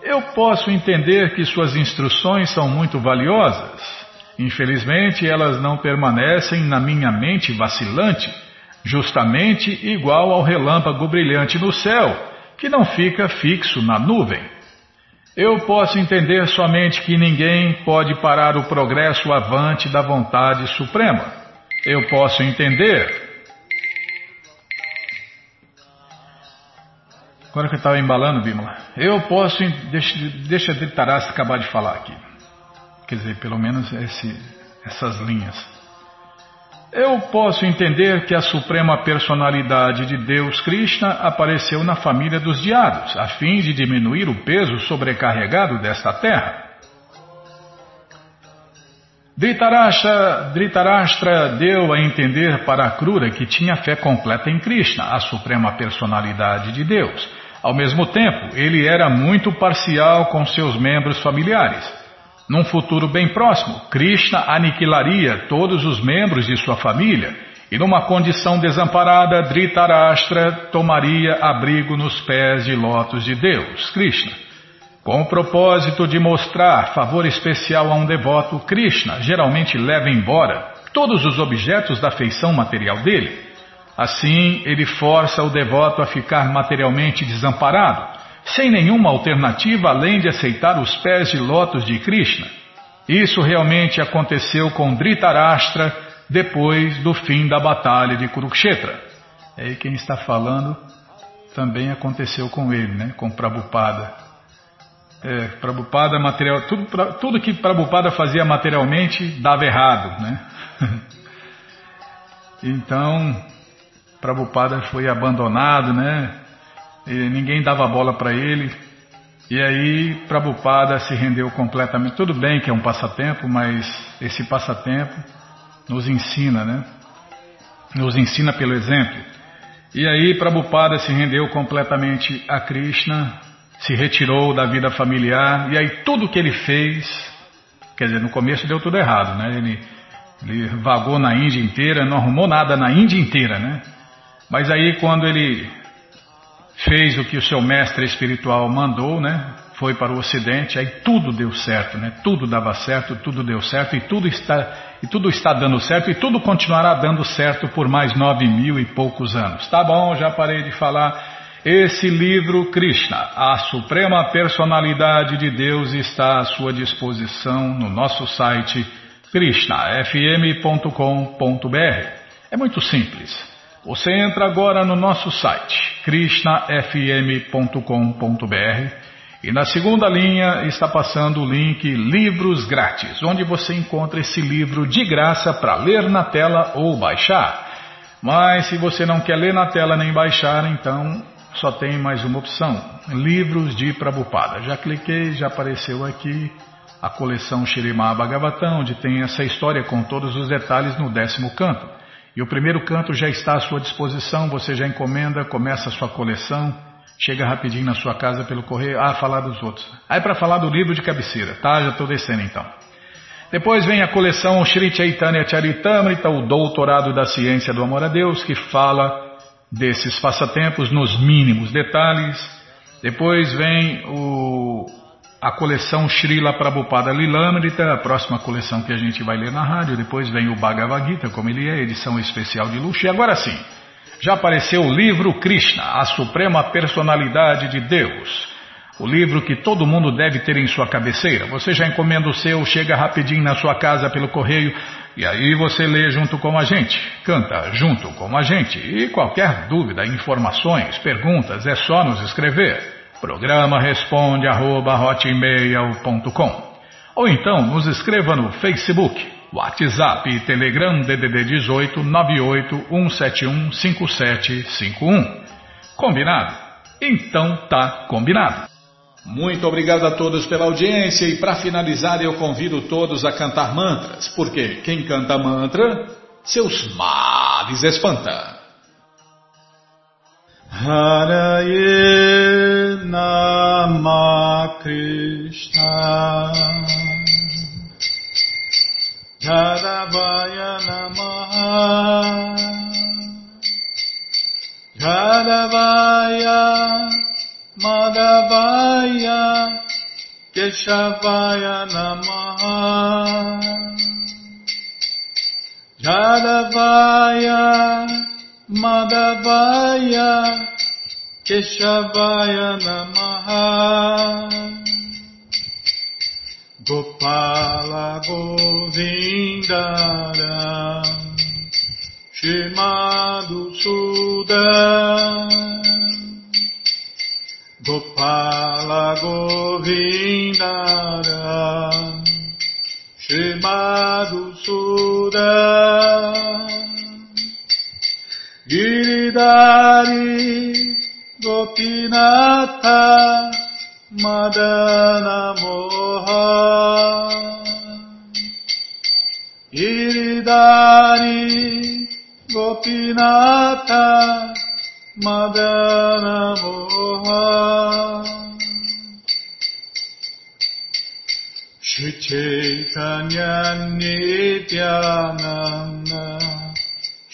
[SPEAKER 1] Eu posso entender que suas instruções são muito valiosas. Infelizmente, elas não permanecem na minha mente vacilante, justamente igual ao relâmpago brilhante no céu, que não fica fixo na nuvem. Eu posso entender somente que ninguém pode parar o progresso avante da vontade suprema. Eu posso entender. Agora que eu estava embalando, Bímola, eu posso. Deixa, deixa de acabar de falar aqui. Quer dizer, pelo menos esse, essas linhas. Eu posso entender que a suprema personalidade de Deus Krishna apareceu na família dos diados, a fim de diminuir o peso sobrecarregado desta terra. Dhritarashtra, Dhritarashtra deu a entender para Krura que tinha fé completa em Krishna, a suprema personalidade de Deus. Ao mesmo tempo, ele era muito parcial com seus membros familiares. Num futuro bem próximo, Krishna aniquilaria todos os membros de sua família e, numa condição desamparada, Dhritarashtra tomaria abrigo nos pés de lótus de Deus, Krishna. Com o propósito de mostrar favor especial a um devoto, Krishna geralmente leva embora todos os objetos da feição material dele. Assim, ele força o devoto a ficar materialmente desamparado sem nenhuma alternativa além de aceitar os pés de lótus de Krishna. Isso realmente aconteceu com Dhritarashtra depois do fim da batalha de Kurukshetra. É aí quem está falando também aconteceu com ele, né? com Prabhupada. É, Prabhupada material, tudo, tudo que Prabhupada fazia materialmente dava errado. Né? então, Prabhupada foi abandonado, né? E ninguém dava bola para ele. E aí Prabhupada se rendeu completamente. Tudo bem que é um passatempo, mas esse passatempo nos ensina, né? Nos ensina pelo exemplo. E aí Prabhupada se rendeu completamente a Krishna, se retirou da vida familiar, e aí tudo que ele fez, quer dizer, no começo deu tudo errado, né? Ele, ele vagou na Índia inteira, não arrumou nada na Índia inteira, né? Mas aí quando ele fez o que o seu mestre espiritual mandou, né? Foi para o Ocidente, aí tudo deu certo, né? Tudo dava certo, tudo deu certo e tudo está e tudo está dando certo e tudo continuará dando certo por mais nove mil e poucos anos. Tá bom, já parei de falar. Esse livro Krishna, a Suprema Personalidade de Deus, está à sua disposição no nosso site krishnafm.com.br. É muito simples. Você entra agora no nosso site krishnafm.com.br e na segunda linha está passando o link Livros Grátis, onde você encontra esse livro de graça para ler na tela ou baixar. Mas se você não quer ler na tela nem baixar, então só tem mais uma opção: Livros de Prabhupada. Já cliquei, já apareceu aqui a coleção Shirimá Bhagavatam, onde tem essa história com todos os detalhes no décimo canto. E o primeiro canto já está à sua disposição, você já encomenda, começa a sua coleção, chega rapidinho na sua casa pelo correio, ah, falar dos outros. Aí para falar do livro de cabeceira, tá? Já estou descendo então. Depois vem a coleção Sri Chaitanya Charitamrita, o Doutorado da Ciência do Amor a Deus, que fala desses passatempos nos mínimos detalhes. Depois vem o a coleção Srila Prabhupada Lilamrita, a próxima coleção que a gente vai ler na rádio. Depois vem o Bhagavad Gita, como ele é, edição especial de luxo. E agora sim, já apareceu o livro Krishna, a Suprema Personalidade de Deus. O livro que todo mundo deve ter em sua cabeceira. Você já encomenda o seu, chega rapidinho na sua casa pelo correio e aí você lê junto com a gente, canta junto com a gente. E qualquer dúvida, informações, perguntas, é só nos escrever. Programa responde arroba hotmail.com ou então nos escreva no Facebook, WhatsApp e Telegram DDD 18 98 171 5751. Combinado? Então tá combinado. Muito obrigado a todos pela audiência e para finalizar eu convido todos a cantar mantras, porque quem canta mantra, seus males espanta. Haraye Nama Krishna. Yadavaya Namaha. Yadavaya Madhavaya Keshavaya Namaha. Yadavaya Madhavaya Keshavaya Namaha. Gopala Govindara Shimadu Suda Gopala Govindara Shimadu Suda Giridari Gopinatha Madana Moha Giridari Gopinatha Madana Moha Shri Chaitanya Nityananda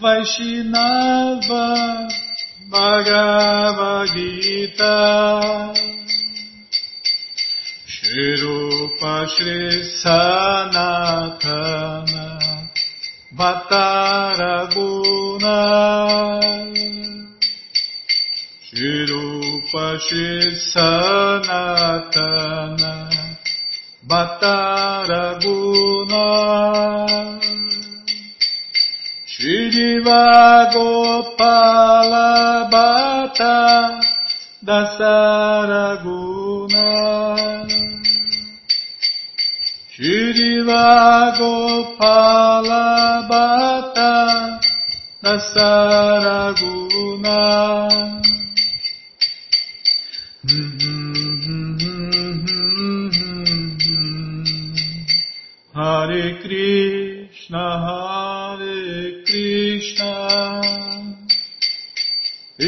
[SPEAKER 1] Vaishnava Bhagavad Gita Shirupa Shri Sanatana Vataraguna
[SPEAKER 2] Rupa Shri Sanatana Bhattaraguna Giridivagopalabhata Dasaraguna Giridivagopalabhata Dasaraguna Hare Krishna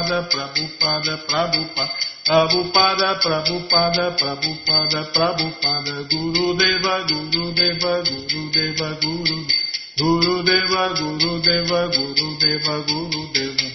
[SPEAKER 2] Prabhupada Prabhupada Prabhupada Prabhupada, Prabhupada, Prabhupada, Prabhupada, Guru Deva, Guru Deva, Guru Deva, Guru, Guru Deva, Guru Deva, Guru Deva, Guru Deva.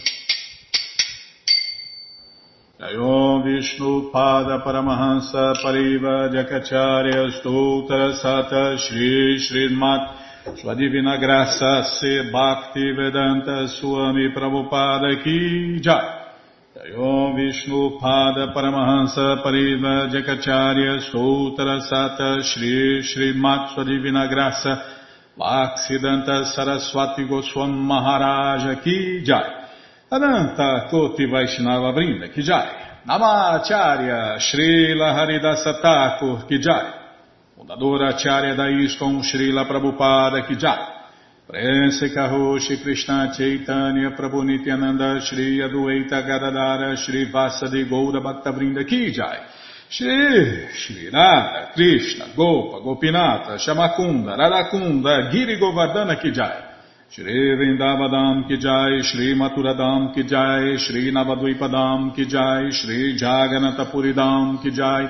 [SPEAKER 2] Jayom Vishnu Pada Paramahansa Pariva Jakacharya Stoutra Sata Shri Srimat Sua Divina Graça Se Bhakti Vedanta Swami Prabhupada Ki Jai. Jayom Vishnu Pada Paramahansa Pariva Jakacharya Sutra Sata Shri Shri Sua Divina Graça. Bhaksidanta Saraswati Goswam Maharaja Ki Jai. Ananta Koti Vaishnava Vrinda Ki Jai. Namacharya Srila Haridasa Thakur Ki Jai Fundadora Acharya da ISKCON Srila Prabhupada Ki Jai. Prense Karoshi Krishna Chaitanya Prabhu Nityananda Shri Adueita Gadadara Shri Vasadi Goura Bhaktavrinda Ki Jai. Shri Shri Radha Krishna Gopa Gopinata Shamakunda Radakunda Giri Govardhana Ki Jai. Shri Vrindavadam Ki Jai Shri Maturadam Ki Jai Shri Navadvipadam Ki Jai Shri Jaganatapuridam Ki Jai